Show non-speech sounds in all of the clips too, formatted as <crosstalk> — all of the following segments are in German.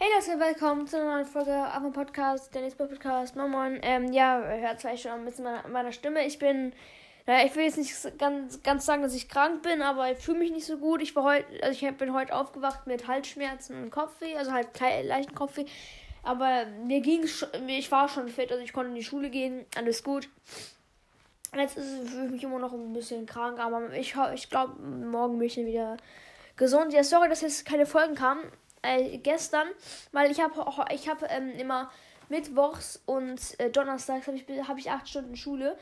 Hey Leute, willkommen zu einer neuen Folge auf dem Podcast, der nächste Podcast. Moin Moin. Ähm, ja, hört vielleicht schon ein bisschen meiner, meiner Stimme. Ich bin, naja, ich will jetzt nicht ganz, ganz sagen, dass ich krank bin, aber ich fühle mich nicht so gut. Ich war heute, also ich bin heute aufgewacht mit Halsschmerzen und Kopfweh, also halt leichten Kopfweh. Aber mir ging ich war schon fit, also ich konnte in die Schule gehen, alles gut. Jetzt fühle ich mich immer noch ein bisschen krank, aber ich, ich glaube, morgen bin ich wieder gesund. Ja, sorry, dass jetzt keine Folgen kamen äh, gestern, weil ich habe ich habe ähm, immer mittwochs und äh, donnerstags habe ich habe ich acht Stunden Schule.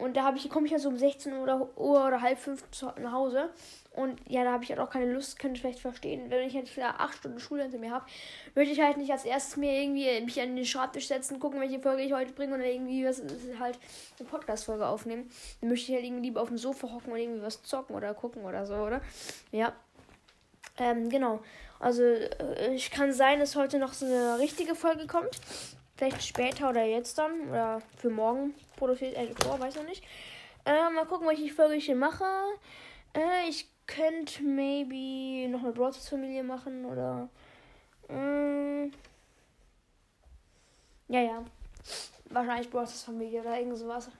Und da ich komme ich ja so um 16 Uhr oder, Uhr oder halb fünf nach Hause. Und ja da habe ich halt auch keine Lust könnt ihr vielleicht verstehen. Wenn ich jetzt wieder acht Stunden Schule hinter mir habe möchte ich halt nicht als erstes mir irgendwie mich an den Schreibtisch setzen gucken welche Folge ich heute bringe oder irgendwie was halt eine Podcast Folge aufnehmen. Dann möchte ich halt irgendwie lieber auf dem Sofa hocken und irgendwie was zocken oder gucken oder so oder? Ja ähm, genau also, äh, ich kann sein, dass heute noch so eine richtige Folge kommt. Vielleicht später oder jetzt dann. Oder für morgen produziert er vor, weiß noch nicht. Äh, mal gucken, welche Folge ich hier mache. Äh, ich könnte maybe noch eine Broadcast-Familie machen oder. Äh, ja, ja. Wahrscheinlich Broadcast-Familie oder irgend sowas.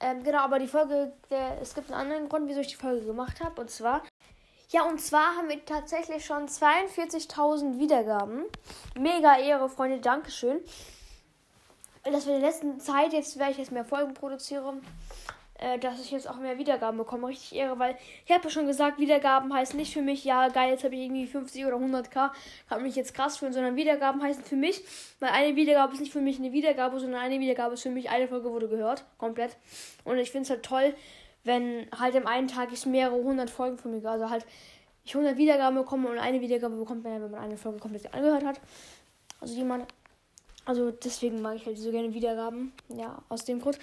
Ähm, genau, aber die Folge, der, es gibt einen anderen Grund, wieso ich die Folge gemacht habe. Und zwar ja, und zwar haben wir tatsächlich schon 42.000 Wiedergaben. Mega Ehre, Freunde, Dankeschön. Dass wir in der letzten Zeit, jetzt werde ich jetzt mehr Folgen produzieren, äh, dass ich jetzt auch mehr Wiedergaben bekomme. Richtig Ehre, weil ich habe ja schon gesagt, Wiedergaben heißen nicht für mich, ja geil, jetzt habe ich irgendwie 50 oder 100k, kann mich jetzt krass fühlen, sondern Wiedergaben heißen für mich, weil eine Wiedergabe ist nicht für mich eine Wiedergabe, sondern eine Wiedergabe ist für mich, eine Folge wurde gehört, komplett. Und ich finde es halt toll, wenn halt im einen Tag ich mehrere hundert Folgen von mir, also halt ich 100 Wiedergaben bekomme und eine Wiedergabe bekommt man wenn man eine Folge komplett angehört hat. Also jemand, also deswegen mag ich halt so gerne Wiedergaben. Ja, aus dem Grund.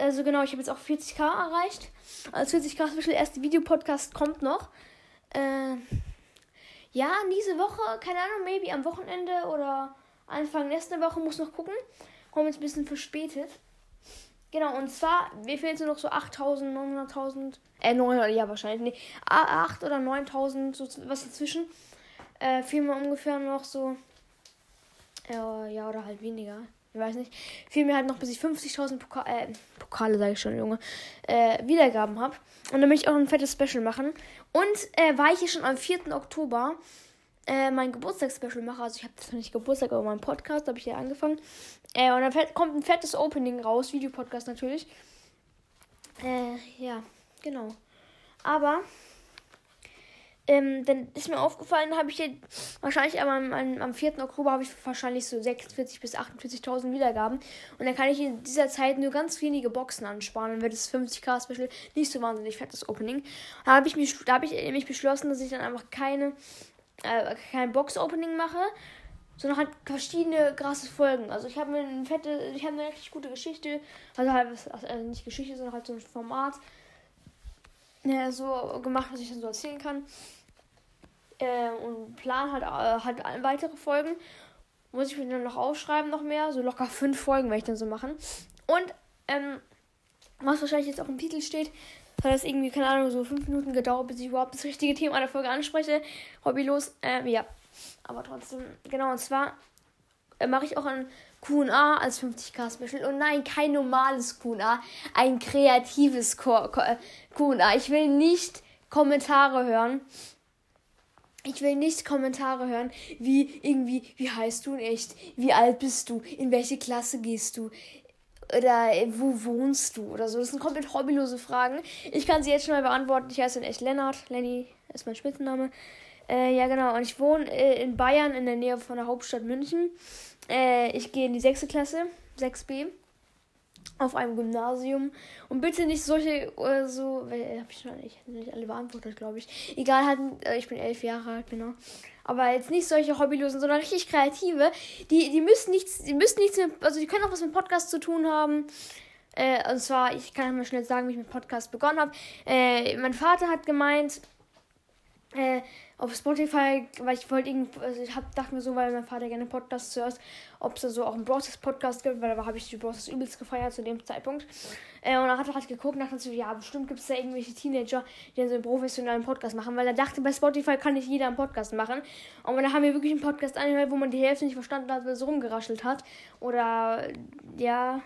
Also genau, ich habe jetzt auch 40k erreicht. Als 40k Special erste Videopodcast kommt noch. Äh, ja, diese Woche, keine Ahnung, maybe am Wochenende oder Anfang nächste Woche, muss noch gucken. Kommt jetzt ein bisschen verspätet. Genau, und zwar, wir fehlen jetzt nur noch so 8000, 900.000, äh, 900, ja, wahrscheinlich, nee, 8 oder 9000, so was dazwischen. Äh, fehlen mir ungefähr noch so, äh, ja, oder halt weniger, ich weiß nicht. Fehlen mir halt noch, bis ich 50.000 Poka äh, Pokale, sage ich schon, Junge, äh, Wiedergaben habe. Und dann möchte ich auch ein fettes Special machen. Und, äh, war ich hier schon am 4. Oktober, äh, mein Geburtstagsspecial mache. Also ich habe das nicht Geburtstag, aber mein Podcast habe ich hier angefangen. Äh, und dann kommt ein fettes Opening raus, Videopodcast natürlich. Äh, ja, genau. Aber ähm, dann ist mir aufgefallen, habe ich hier wahrscheinlich am, am, am 4. Oktober habe ich wahrscheinlich so 46.000 bis 48.000 Wiedergaben. Und dann kann ich in dieser Zeit nur ganz wenige Boxen ansparen. Dann wird das 50k Special nicht so wahnsinnig fettes Opening. Da habe ich, hab ich nämlich beschlossen, dass ich dann einfach keine äh, kein Box-Opening mache, sondern halt verschiedene krasse Folgen. Also ich habe eine fette, ich habe eine richtig gute Geschichte, also halt also nicht Geschichte, sondern halt so ein Format ja, so gemacht, was ich dann so erzählen kann. Äh, und plan halt, äh, halt weitere Folgen. Muss ich mir dann noch aufschreiben, noch mehr. So locker fünf Folgen werde ich dann so machen. Und, ähm, was wahrscheinlich jetzt auch im Titel steht, hat das irgendwie, keine Ahnung, so fünf Minuten gedauert, bis ich überhaupt das richtige Thema der Folge anspreche. Hobbylos. Ähm, ja. Aber trotzdem, genau, und zwar äh, mache ich auch ein QA als 50k Special. Und nein, kein normales QA, ein kreatives QA. Ich will nicht Kommentare hören. Ich will nicht Kommentare hören, wie irgendwie, wie heißt du in echt? Wie alt bist du? In welche Klasse gehst du? Oder äh, wo wohnst du oder so. Das sind komplett hobbylose Fragen. Ich kann sie jetzt schon mal beantworten. Ich heiße in echt Lennart. Lenny ist mein Spitzenname. Äh, ja, genau. Und ich wohne äh, in Bayern in der Nähe von der Hauptstadt München. Äh, ich gehe in die sechste Klasse, 6b auf einem Gymnasium. Und bitte nicht solche, äh, so, äh, hab ich noch nicht, nicht alle beantwortet, glaube ich. Egal, halt, äh, ich bin elf Jahre alt, genau. Aber jetzt nicht solche Hobbylosen, sondern richtig kreative. Die, die müssen nichts, die müssen nichts mit, also die können auch was mit Podcast zu tun haben. Äh, und zwar, ich kann mal schnell sagen, wie ich mit Podcast begonnen habe. Äh, mein Vater hat gemeint, äh, auf Spotify, weil ich wollte also ich hab, dachte mir so, weil mein Vater gerne Podcasts zuerst, ob es da so auch einen Browsers Podcast gibt, weil da habe ich die Browsers übelst gefeiert zu dem Zeitpunkt. Äh, und dann hat er halt geguckt und dachte so, ja, bestimmt gibt es da irgendwelche Teenager, die dann so einen professionellen Podcast machen, weil er dachte, bei Spotify kann nicht jeder einen Podcast machen. Und dann haben wir wirklich einen Podcast angehört, wo man die Hälfte nicht verstanden hat, weil es rumgeraschelt hat. Oder, ja,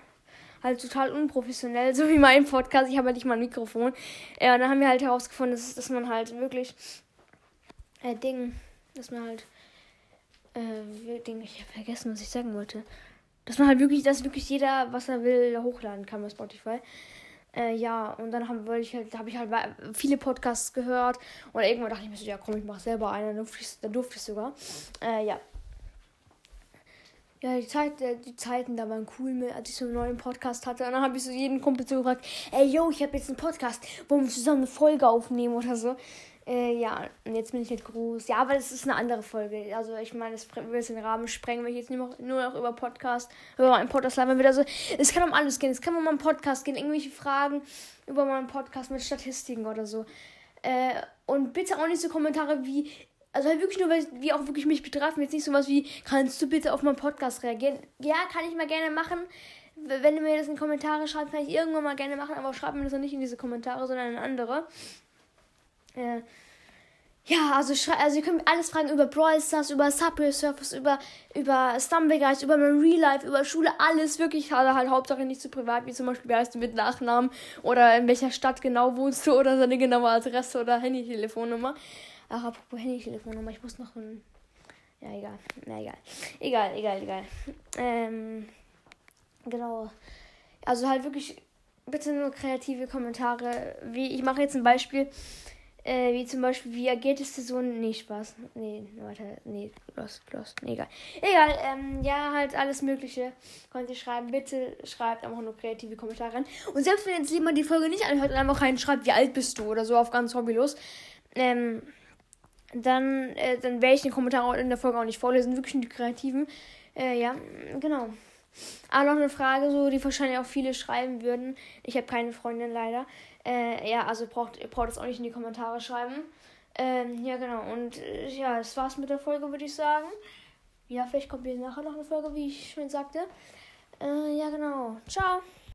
halt total unprofessionell, <laughs> so wie mein Podcast. Ich habe halt nicht mal ein Mikrofon. Äh, und dann haben wir halt herausgefunden, dass, dass man halt wirklich äh, Ding, dass man halt, äh, Ding, ich habe vergessen, was ich sagen wollte. Dass man halt wirklich, dass wirklich jeder, was er will, hochladen kann bei Spotify. Äh, ja, und dann habe ich halt, habe ich halt viele Podcasts gehört und irgendwann dachte ich mir so, ja komm, ich mache selber einen, dann durfte ich, dann durfte ich sogar. Äh, ja. Ja, die, Zeit, äh, die Zeiten da waren cool, als ich so einen neuen Podcast hatte. Und dann habe ich so jeden Kumpel so gefragt, ey, yo, ich habe jetzt einen Podcast, wollen wir zusammen eine Folge aufnehmen oder so. Äh, ja, und jetzt bin ich halt groß. Ja, aber das ist eine andere Folge. Also ich meine, das würde jetzt den Rahmen sprengen, wenn ich jetzt nur noch, nur noch über Podcast, über meinen Podcast labern würde. Also es kann um alles gehen. Es kann um meinen Podcast gehen, irgendwelche Fragen über meinen Podcast mit Statistiken oder so. Äh, und bitte auch nicht so Kommentare wie, also halt wirklich nur, weil wie auch wirklich mich betreffen. Jetzt nicht sowas wie, kannst du bitte auf meinen Podcast reagieren? Ja, kann ich mal gerne machen. Wenn du mir das in Kommentare schreibst, kann ich irgendwann mal gerne machen, aber schreib mir das nicht in diese Kommentare, sondern in andere. Äh, ja, also, also ihr könnt alles fragen über Brawl Stars, über Subway Surfers, über, über Stumbleguys, über mein Real Life, über Schule, alles wirklich. Also halt Hauptsache nicht zu privat, wie zum Beispiel, wie heißt du mit Nachnamen oder in welcher Stadt genau wohnst du <laughs> oder seine genaue Adresse oder Handy-Telefonnummer. Ach, apropos Handy-Telefonnummer, ich muss noch ein. Ja, egal. Na, egal. Egal, egal, egal. Ähm, genau. Also halt wirklich bitte nur kreative Kommentare. Wie, ich mache jetzt ein Beispiel. Äh, wie zum Beispiel, wie agiert es so ein. Nee, Spaß. Nee, warte. Nee, Lost, Lost. Nee, egal. Egal, ähm, ja, halt alles Mögliche könnt ihr schreiben. Bitte schreibt einfach nur kreative Kommentare rein. Und selbst wenn jetzt jemand die Folge nicht anhört und einfach reinschreibt, wie alt bist du oder so auf ganz hobbylos, ähm, dann, äh, dann werde ich den Kommentar in der Folge auch nicht vorlesen. Wirklich die kreativen. Äh, ja, genau. Aber noch eine Frage, so, die wahrscheinlich auch viele schreiben würden. Ich habe keine Freundin leider. Äh, ja, also braucht, ihr braucht es auch nicht in die Kommentare schreiben. Ähm, ja, genau. Und äh, ja, das war's mit der Folge, würde ich sagen. Ja, vielleicht kommt hier nachher noch eine Folge, wie ich schon sagte. Äh, ja, genau. Ciao.